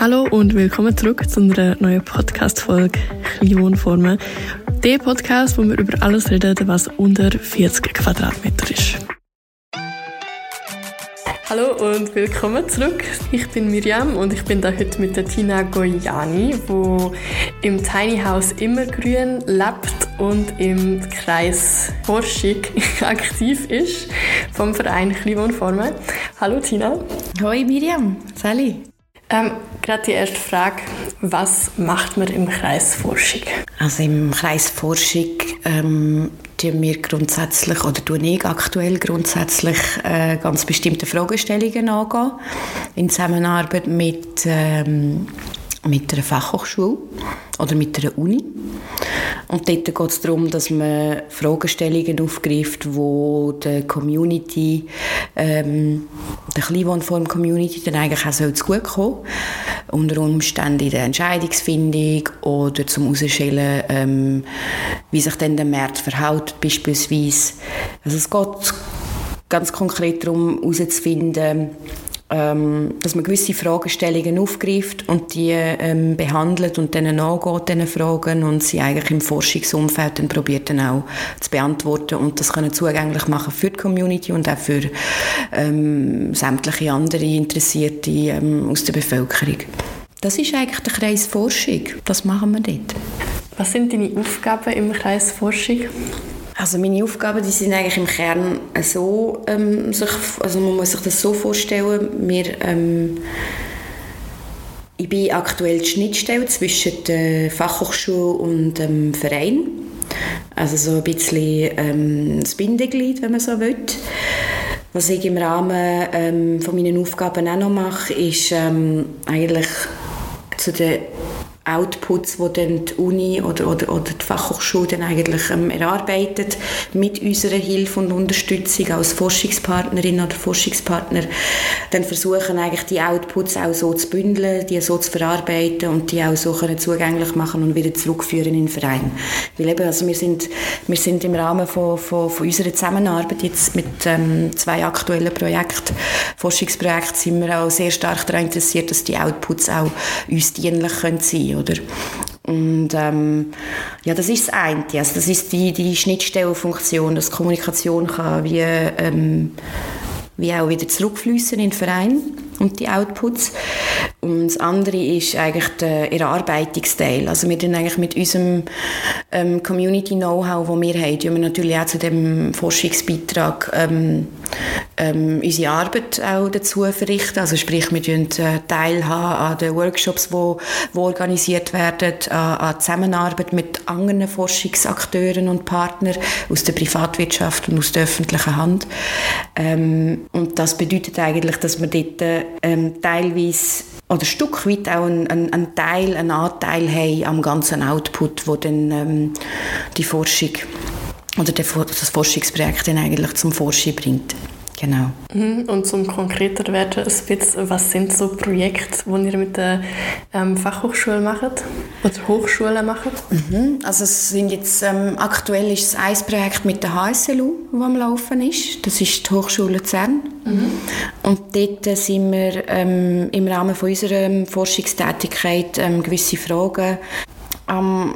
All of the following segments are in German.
Hallo und willkommen zurück zu einer neuen Podcast-Folge Wohnformen. Der Podcast, wo wir über alles reden, was unter 40 Quadratmeter ist. Hallo und willkommen zurück. Ich bin Miriam und ich bin da heute mit der Tina Goyani, wo im Tiny House Immergrün lebt und im Kreis Forschung aktiv ist vom Verein Kleinwohnformen. Hallo Tina. Hallo Miriam. Sally. Ähm, Gerade die erste Frage, was macht man im Kreis Forschung? Also im Kreis Forschung ähm, tun wir grundsätzlich, oder tue ich aktuell grundsätzlich äh, ganz bestimmte Fragestellungen angehen, in Zusammenarbeit mit, ähm, mit einer Fachhochschule oder mit einer Uni. Und dort geht es darum, dass man Fragestellungen aufgreift, wo der Community, ähm, der Kleinwohnform-Community dann eigentlich auch zu gut kommen unter Umständen in der Entscheidungsfindung oder zum herausstellen, ähm, wie sich dann der Markt verhält, beispielsweise. Also es geht ganz konkret darum, herauszufinden, ähm, dass man gewisse Fragestellungen aufgreift und die ähm, behandelt und dann nachgeht, diesen Fragen und sie eigentlich im Forschungsumfeld dann probiert dann auch zu beantworten und das können zugänglich machen für die Community und auch für ähm, sämtliche andere Interessierte ähm, aus der Bevölkerung. Das ist eigentlich der Kreis Forschung. Das machen wir dort. Was sind deine Aufgaben im Kreis Forschung? Also meine Aufgaben, die sind eigentlich im Kern so, ähm, sich, also man muss sich das so vorstellen, wir, ähm, ich bin aktuell die Schnittstelle zwischen der Fachhochschule und dem Verein. Also so ein bisschen ähm, das Bindeglied, wenn man so will. Was ich im Rahmen ähm, von meinen Aufgaben auch noch mache, ist ähm, eigentlich zu den Outputs, die dann die Uni oder, oder, oder die Fachhochschule dann eigentlich ähm, erarbeitet, mit unserer Hilfe und Unterstützung als Forschungspartnerin oder Forschungspartner, dann versuchen eigentlich die Outputs auch so zu bündeln, die so zu verarbeiten und die auch so können zugänglich machen und wieder zurückführen in den Verein. Weil eben, also wir sind, wir sind im Rahmen von, von, von unserer Zusammenarbeit jetzt mit ähm, zwei aktuellen Projekten, Forschungsprojekten, sind wir auch sehr stark daran interessiert, dass die Outputs auch uns dienlich können sein können oder? Und ähm, ja, das ist das eine. Also das ist die, die Schnittstellenfunktion, dass Kommunikation kann wie, ähm, wie auch wieder zurückfließen in den Verein und die Outputs. Und das andere ist eigentlich der Erarbeitungsteil. Also wir tun eigentlich mit unserem ähm, Community-Know-how, das wir haben, tun wir natürlich auch zu dem Forschungsbeitrag ähm, ähm, unsere Arbeit auch dazu verrichten. Also sprich, wir tun äh, teilhaben an den Workshops, die wo, wo organisiert werden, an, an Zusammenarbeit mit anderen Forschungsakteuren und Partnern aus der Privatwirtschaft und aus der öffentlichen Hand. Ähm, und das bedeutet eigentlich, dass wir dort ähm, teilweise oder ein Stück weit auch einen, einen, Teil, einen Anteil haben am ganzen Output, wo dann ähm, die Forschung oder das Forschungsprojekt dann eigentlich zum Forschen bringt. Genau. Mhm. Und zum konkreter werden, was sind so Projekte, die ihr mit der ähm, Fachhochschule macht oder Hochschulen macht? Mhm. Also es sind jetzt, ähm, aktuell ist es ein Projekt mit der HSLU, das am Laufen ist. Das ist die Hochschule Luzern. Mhm. Und dort sind wir ähm, im Rahmen von unserer Forschungstätigkeit ähm, gewisse Fragen am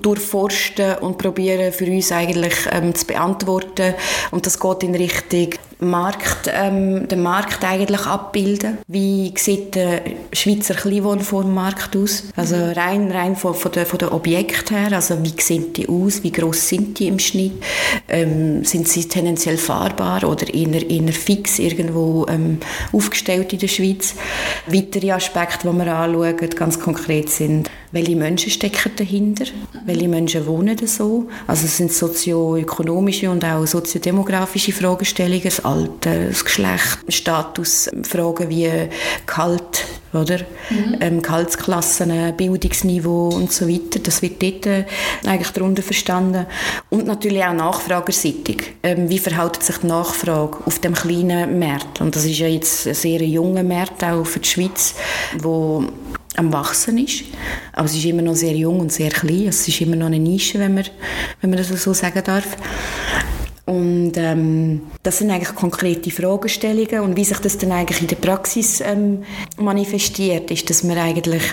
durchforsten und probieren für uns eigentlich ähm, zu beantworten. Und das geht in Richtung Markt, ähm, den Markt eigentlich abbilden. Wie sieht der Schweizer Kleinwohnformmarkt aus? Also rein, rein von, von, der, von der Objekt her, also wie sehen die aus, wie groß sind die im Schnitt? Ähm, sind sie tendenziell fahrbar oder eher, eher fix irgendwo ähm, aufgestellt in der Schweiz? Weitere Aspekte, die wir anschauen, ganz konkret sind, welche Menschen stecken dahinter? Welche Menschen wohnen da so? Also es sind sozioökonomische und auch soziodemografische Fragestellungen, Alter, das Geschlecht, Status, Fragen wie Gehalt, oder? Mhm. Ähm, Gehaltsklassen, Bildungsniveau und so weiter. Das wird dort äh, eigentlich darunter verstanden. Und natürlich auch nachfragerseitig. Ähm, wie verhält sich die Nachfrage auf dem kleinen Markt? Und das ist ja jetzt ein sehr junger Markt, auch für die Schweiz, wo am Wachsen ist. Aber es ist immer noch sehr jung und sehr klein. Es ist immer noch eine Nische, wenn man, wenn man das so sagen darf. Und ähm, das sind eigentlich konkrete Fragestellungen und wie sich das dann eigentlich in der Praxis ähm, manifestiert, ist, dass man eigentlich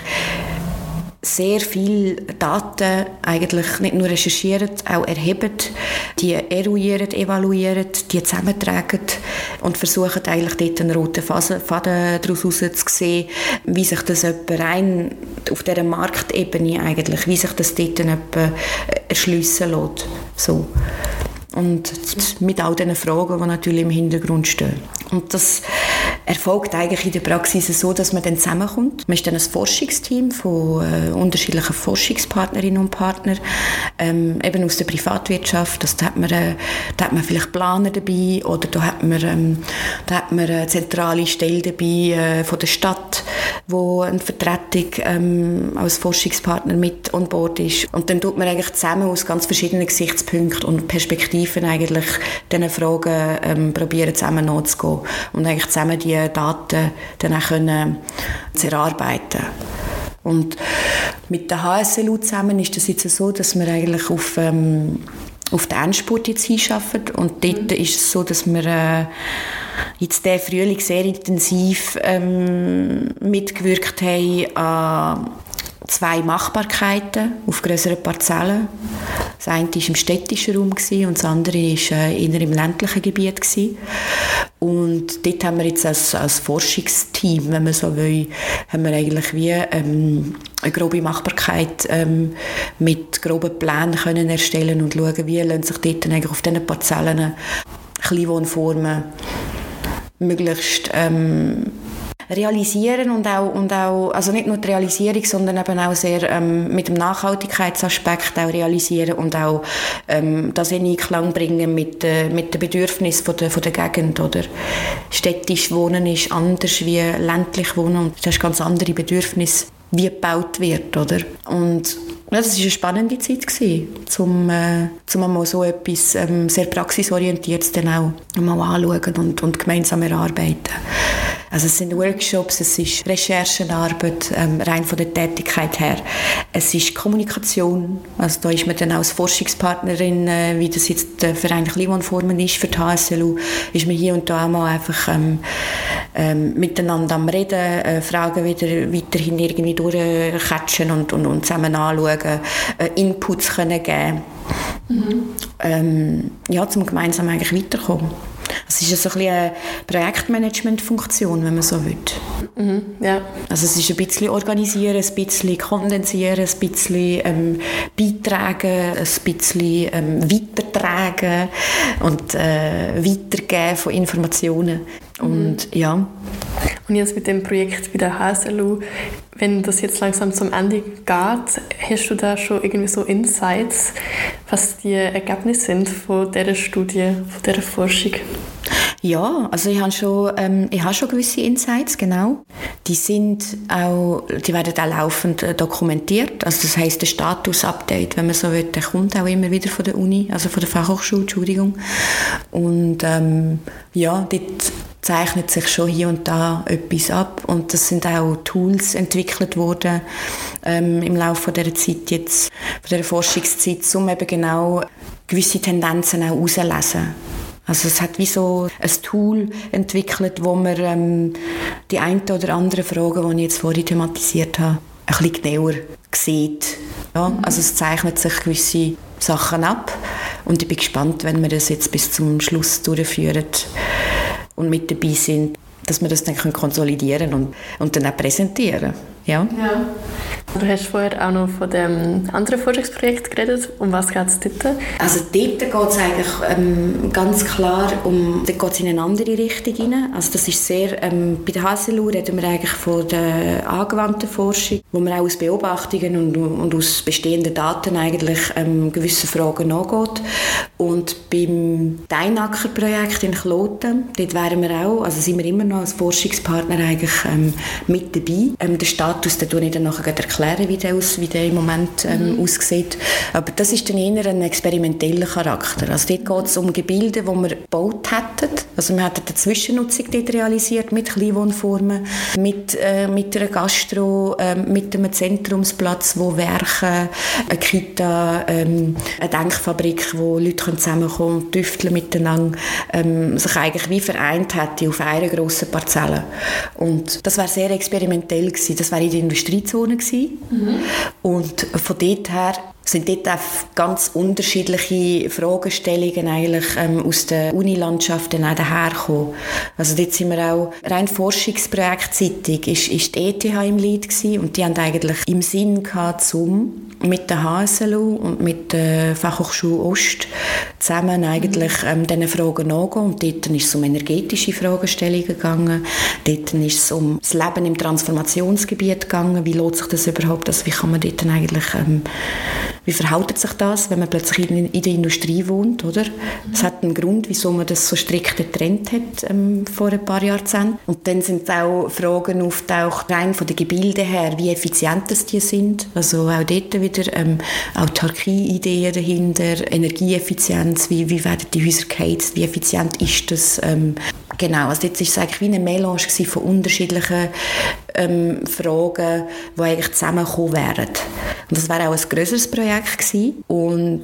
sehr viel Daten eigentlich nicht nur recherchieren, auch erheben, die eruieren, evaluieren, die zusammentragen und versuchen eigentlich dort einen roten Faden daraus zu sehen, wie sich das rein auf dieser Marktebene eigentlich, wie sich das dort erschliessen lässt. So. Und mit all diesen Fragen, die natürlich im Hintergrund stehen. Und das erfolgt eigentlich in der Praxis so, dass man dann zusammenkommt. Man ist dann ein Forschungsteam von äh, unterschiedlichen Forschungspartnerinnen und Partnern, ähm, eben aus der Privatwirtschaft. Das, da, hat man, äh, da hat man vielleicht Planer dabei oder da hat man, ähm, da hat man eine zentrale Stelle dabei äh, von der Stadt, wo eine Vertretung ähm, als Forschungspartner mit on board ist. Und dann tut man eigentlich zusammen aus ganz verschiedenen Gesichtspunkten und Perspektiven eigentlich diesen Fragen ähm, probieren zusammen nachzugehen und eigentlich zusammen die Daten dann auch können zu erarbeiten. Und mit der HSLU zusammen ist das jetzt so, dass wir eigentlich auf, ähm, auf den Endspurt jetzt hinschaffen und dort ist es so, dass wir äh, jetzt diesen Frühling sehr intensiv ähm, mitgewirkt haben an zwei Machbarkeiten auf größeren Parzellen. Das eine war im städtischen Raum und das andere war äh, eher im ländlichen Gebiet. Und dort haben wir jetzt als, als Forschungsteam, wenn man so will, haben wir eigentlich wie ähm, eine grobe Machbarkeit ähm, mit groben Plänen können erstellen und schauen, wie lassen sich dort eigentlich auf diesen Parzellen Kleinwohnformen möglichst ähm, realisieren und auch, und auch, also nicht nur die Realisierung, sondern eben auch sehr ähm, mit dem Nachhaltigkeitsaspekt auch realisieren und auch ähm, das in Einklang bringen mit, äh, mit den Bedürfnissen von der, von der Gegend, oder? Städtisch wohnen ist anders wie ländlich wohnen und das hast ganz andere Bedürfnisse, wie gebaut wird, oder? Und das war eine spannende Zeit, um, äh, um mal so etwas ähm, sehr praxisorientiertes dann auch mal anschauen und, und gemeinsam erarbeiten. Also es sind Workshops, es ist Recherchenarbeit, ähm, rein von der Tätigkeit her. Es ist Kommunikation, also da ist man dann als Forschungspartnerin, äh, wie das jetzt der Verein Kleinwohnformen ist für die HSLU, ist man hier und da auch mal einfach ähm, ähm, miteinander am Reden, äh, Fragen wieder weiterhin irgendwie durchcatchen und, und, und zusammen anschauen, äh, Inputs können geben. Mhm. Ähm, ja, zum gemeinsam eigentlich weiterkommen. Es ist so ein eine Projektmanagement-Funktion, wenn man so will. Mhm, ja. Also es ist ein bisschen organisieren, ein bisschen kondensieren, ein bisschen ähm, beitragen, ein bisschen ähm, weitertragen und äh, weitergeben von Informationen. Und mhm. ja. Und jetzt mit dem Projekt bei der HSLU, wenn das jetzt langsam zum Ende geht, hast du da schon irgendwie so Insights, was die Ergebnisse sind von dieser Studie, von dieser Forschung? Ja, also ich habe schon, ähm, ich habe schon gewisse Insights, genau. Die sind auch, die werden auch laufend äh, dokumentiert. Also das heißt der Status-Update, wenn man so will, der kommt auch immer wieder von der Uni, also von der Fachhochschule, Entschuldigung. Und ähm, ja, dort zeichnet sich schon hier und da etwas ab und das sind auch Tools entwickelt worden ähm, im Laufe dieser Zeit jetzt, von dieser Forschungszeit, um eben genau gewisse Tendenzen auch herauszulesen. Also es hat wie so ein Tool entwickelt, wo man ähm, die ein oder andere Fragen, die ich jetzt vorhin thematisiert habe, ein bisschen genauer sieht. Ja, mhm. Also es zeichnet sich gewisse Sachen ab und ich bin gespannt, wenn wir das jetzt bis zum Schluss durchführen und mit dabei sind, dass wir das dann konsolidieren und, und dann auch präsentieren. Ja. ja. Du hast vorher auch noch von dem anderen Forschungsprojekt geredet. Um was geht es dort? Also dort geht es eigentlich ähm, ganz klar um, dort geht in eine andere Richtung rein. Also das ist sehr, ähm, bei der HSLU reden wir eigentlich von der angewandten Forschung, wo man auch aus Beobachtungen und, und aus bestehenden Daten eigentlich ähm, gewisse Fragen nachgeht. Und beim Deinacker-Projekt in Kloten, dort wären wir auch, also sind wir immer noch als Forschungspartner eigentlich ähm, mit dabei. Ähm, der Status, den ich dann nachher erklären erklären, wie der, aus, wie der im Moment ähm, mhm. aussieht. Aber das ist dann eher ein experimenteller Charakter. Also dort geht es um Gebilde, die wir gebaut hätten. Also wir hätten eine Zwischennutzung dort realisiert mit Kleinwohnformen, mit, äh, mit einer Gastro, äh, mit einem Zentrumsplatz, wo Werke, eine Kita, ähm, eine Denkfabrik, wo Leute zusammenkommen und tüfteln miteinander, ähm, sich eigentlich wie vereint hätte auf einer grossen Parzelle. Und das wäre sehr experimentell gewesen. Das wäre in der Industriezone gewesen. Mhm. Und von dort her sind dort auch ganz unterschiedliche Fragestellungen eigentlich ähm, aus der Unilandschaft dann auch dahergekommen. Also dort sind wir auch rein forschungsprojektseitig ist, ist die ETH im Lied gewesen und die haben eigentlich im Sinn gehabt, zum mit der HSLU und mit der Fachhochschule Ost zusammen eigentlich ähm, diesen Fragen nachgehen. Und dort ist es um energetische Fragestellungen gegangen. Dort ist es um das Leben im Transformationsgebiet gegangen. Wie lohnt sich das überhaupt? Also wie kann man dort eigentlich ähm, wie verhält sich das, wenn man plötzlich in, in der Industrie wohnt, oder? Es hat einen Grund, wieso man das so strikt getrennt hat ähm, vor ein paar Jahrzehnten. Und dann sind auch Fragen auftaucht, rein von den Gebilden her, wie effizient das die sind. Also auch dort wieder ähm, Autarkie-Ideen dahinter, Energieeffizienz, wie, wie werden die Häuser geheizt, wie effizient ist das? Ähm, genau, also jetzt war es eigentlich wie eine Melange von unterschiedlichen ähm, Fragen, die eigentlich zusammengekommen wären. Und das wäre auch ein größeres Projekt gewesen. Und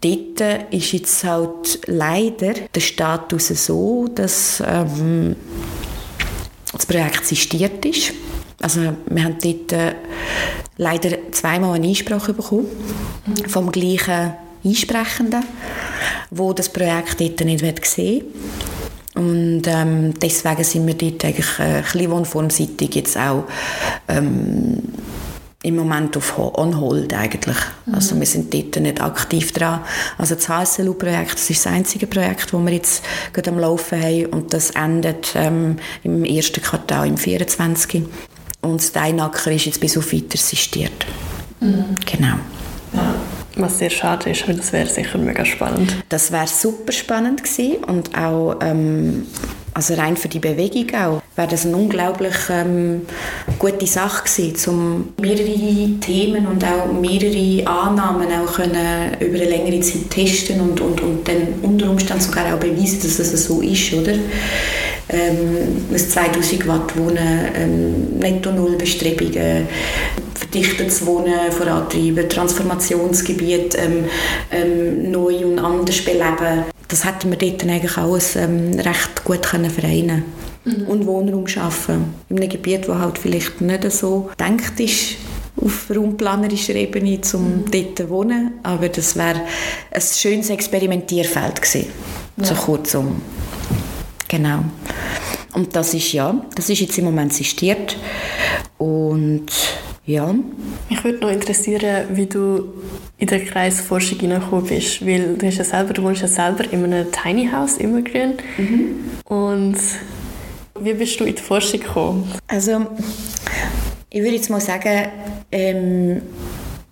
dort ist jetzt halt leider der Status so, dass ähm, das Projekt sistiert ist. Also wir haben dort äh, leider zweimal eine Einsprache bekommen vom gleichen Einsprechenden, wo das Projekt dort nicht sehen und ähm, deswegen sind wir dort eigentlich äh, kleinwohnformseitig jetzt auch ähm, im Moment auf on hold eigentlich. Mhm. Also wir sind dort nicht aktiv dran. Also das HSLU-Projekt, das ist das einzige Projekt, das wir jetzt gerade am Laufen haben und das endet ähm, im ersten Quartal im 24. Und das Deinacker ist jetzt bis auf weiter assistiert. Mhm. Genau. Ja. Was sehr schade ist, weil das wäre sicher mega spannend. Das wäre super spannend gewesen und auch ähm, also rein für die Bewegung auch wäre das eine unglaublich ähm, gute Sache gewesen, um mehrere Themen und auch mehrere Annahmen auch können über eine längere Zeit testen und, und, und dann unter Umständen sogar auch beweisen, dass es so ist, oder? Ähm, 2000 Watt Wohnen, ähm, Netto-Null-Bestrebungen, verdichtetes Wohnen vorantreiben, Transformationsgebiet ähm, ähm, neu und anders beleben. Das hätten wir dort eigentlich alles ähm, recht gut können vereinen mhm. und Wohnraum schaffen. In einem Gebiet, das halt vielleicht nicht so denkt ist, auf raumplanerischer Ebene, um mhm. dort zu wohnen. Aber das wäre ein schönes Experimentierfeld gewesen. Ja. So kurzum. Genau. Und das ist ja, das ist jetzt im Moment sistiert. Und ja. Mich würde noch interessieren, wie du in der Kreisforschung hineingekommen bist, weil du, hast ja selber, du wohnst ja selber in einem Tiny House, immergrün. Mhm. Und wie bist du in die Forschung gekommen? Also, ich würde jetzt mal sagen, ähm,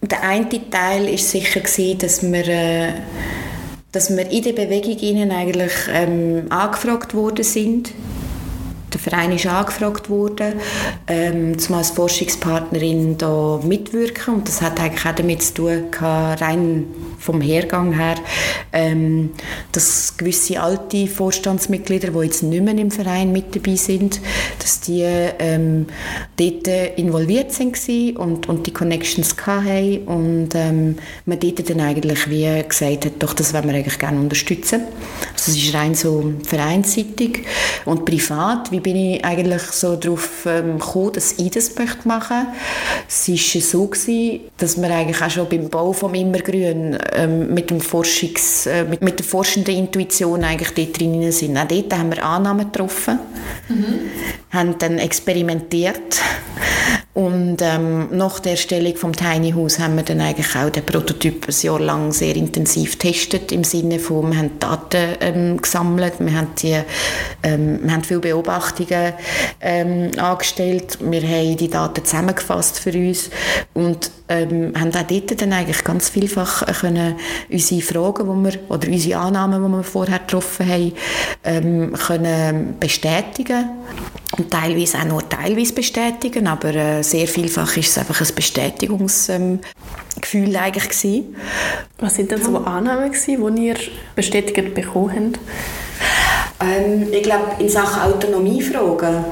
der eine Teil war sicher gewesen, dass wir, äh, dass wir in der Bewegung eigentlich ähm, angefragt worden sind der Verein ist angefragt worden, ähm, zum als Forschungspartnerin da mitwirken und das hat eigentlich auch damit zu tun gehabt, rein vom Hergang her, ähm, dass gewisse alte Vorstandsmitglieder, die jetzt nicht mehr im Verein mit dabei sind, dass die ähm, dort involviert sind und, und die Connections hatten und ähm, man dort dann eigentlich wie gesagt hat, doch, das wollen wir eigentlich gerne unterstützen. Also es ist rein so vereinsseitig und privat, wie bin ich eigentlich so darauf ähm, gekommen, dass ich das möchte machen möchte. Es war so, gewesen, dass wir eigentlich auch schon beim Bau vom Immergrün ähm, mit, dem Forschungs, äh, mit, mit, der forschenden Intuition eigentlich dort drin sind. Auch dort haben wir Annahmen getroffen, mhm. haben dann experimentiert und ähm, nach der Erstellung vom Tiny House haben wir dann eigentlich auch den Prototyp ein Jahr lang sehr intensiv getestet, im Sinne von, wir haben Daten ähm, gesammelt, wir haben, die, ähm, wir haben viele Beobachtungen ähm, angestellt, wir haben die Daten zusammengefasst für uns. Und ähm, haben auch dort dann eigentlich ganz vielfach können unsere Fragen, wo wir, oder unsere Annahmen, die wir vorher getroffen haben, ähm, können bestätigen und teilweise auch nur teilweise bestätigen, aber äh, sehr vielfach ist es einfach ein Bestätigungsgefühl ähm, eigentlich gewesen. Was sind denn so Annahmen gewesen, die ihr bestätigt bekommen habt? Ähm, ich glaube, in Sachen Autonomiefragen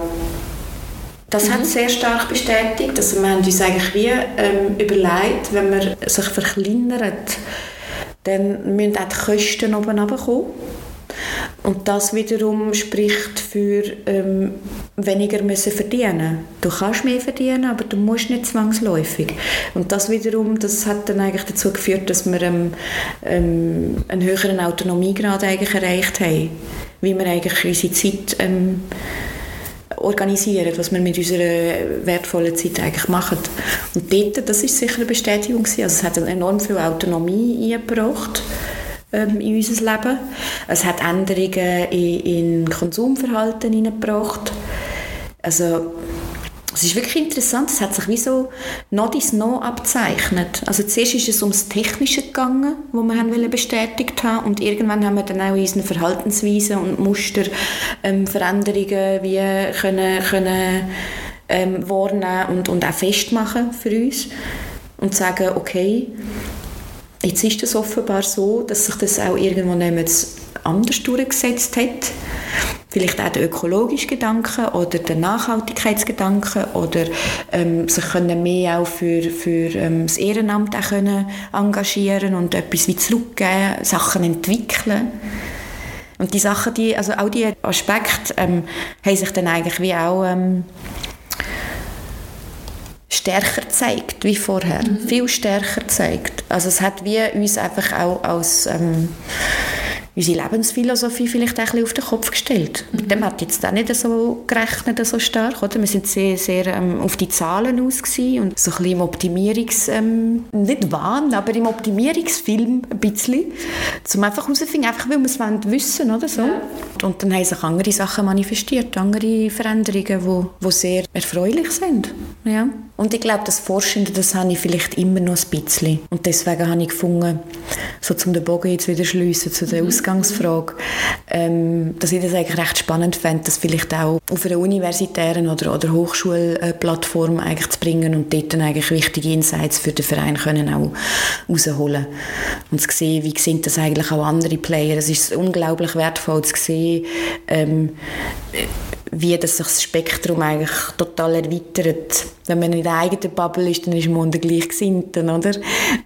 das mhm. hat sehr stark bestätigt. Also wir haben uns eigentlich wie ähm, überlegt, wenn man sich verkleinert, dann müssen auch die Kosten oben runterkommen. Und das wiederum spricht für ähm, weniger müssen verdienen. Du kannst mehr verdienen, aber du musst nicht zwangsläufig. Und das wiederum, das hat dann eigentlich dazu geführt, dass wir ähm, ähm, einen höheren Autonomiegrad eigentlich erreicht haben, wie wir eigentlich unsere Zeit ähm, organisieren, was wir mit unserer wertvollen Zeit eigentlich machen. Und dort, das ist sicher eine Bestätigung gewesen. Also es hat enorm viel Autonomie eingebracht ähm, in unser Leben. Es hat Änderungen in, in Konsumverhalten hineingebracht. Also es ist wirklich interessant, es hat sich wie so noch dies noch abzeichnet. Also zuerst ist es ums Technische gegangen, wo wir haben bestätigt haben und irgendwann haben wir dann auch in unseren Verhaltensweisen und Muster ähm, Veränderungen wie können, können ähm, wahrnehmen und, und auch festmachen für uns und sagen, okay, jetzt ist es offenbar so, dass sich das auch irgendwo anders durchgesetzt hat vielleicht auch der ökologische Gedanke oder der Nachhaltigkeitsgedanke oder ähm, sich können mehr auch für, für ähm, das Ehrenamt auch können engagieren und etwas wie zurückgeben, Sachen entwickeln. Und die Sachen, die, also auch die Aspekte ähm, haben sich dann eigentlich wie auch ähm, stärker gezeigt wie vorher, mhm. viel stärker gezeigt. Also es hat wie uns einfach auch als ähm, unsere Lebensphilosophie vielleicht auch ein auf den Kopf gestellt. Mhm. Mit dem hat jetzt auch nicht so gerechnet, so stark. Oder? Wir sind sehr, sehr ähm, auf die Zahlen aus und so ein bisschen im Optimierungs... Ähm, nicht Wahn, aber im Optimierungsfilm ein bisschen. Um einfach herauszufinden, einfach weil wir es wissen oder so. Ja. Und dann haben sich andere Sachen manifestiert, andere Veränderungen, die, die sehr erfreulich sind. Ja. Und ich glaube, das Forschende, das habe ich vielleicht immer noch ein bisschen. Und deswegen habe ich gefunden, so zum den Bogen jetzt wieder schliessen zu der mhm. Ausgangsfrage, ähm, dass ich das eigentlich recht spannend fände, das vielleicht auch auf einer universitären oder, oder Hochschulplattform eigentlich zu bringen und dort dann eigentlich wichtige Insights für den Verein können auch rausholen. Und zu sehen, wie sind das eigentlich auch andere Player. Es ist unglaublich wertvoll zu sehen, ähm, wie das sich das Spektrum eigentlich total erweitert. Wenn man in der eigenen Bubble ist, dann ist man unter Gleichgesinnten, oder?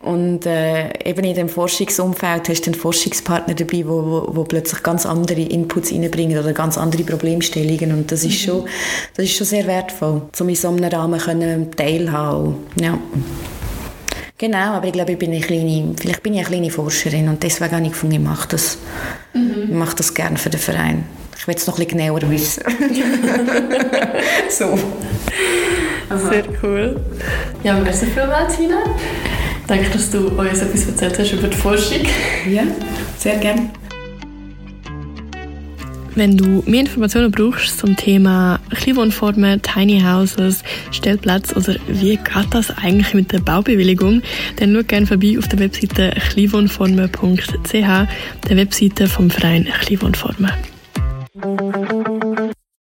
Und äh, eben in dem Forschungsumfeld hast du einen Forschungspartner dabei, wo, wo, wo plötzlich ganz andere Inputs reinbringen oder ganz andere Problemstellungen und das ist mhm. schon, das ist schon sehr wertvoll, um in so einem Rahmen können teilhaben. Ja. Genau, aber ich glaube, ich bin eine kleine, vielleicht bin ich eine kleine Forscherin und deswegen habe ich gefunden, ich mache das, mhm. Ich mache das gerne für den Verein. Ich will es noch ein bisschen genauer wissen. so. Sehr cool. Ja, merci vielmals, Tina. Danke, dass du uns etwas erzählt hast über die Forschung. Ja, sehr gerne. Wenn du mehr Informationen brauchst zum Thema Kleinwohnformen, Tiny Houses, Stellplatz oder wie geht das eigentlich mit der Baubewilligung, dann schau gerne vorbei auf der Webseite kleinwohnformen.ch, der Webseite vom Verein Kleinwohnformen.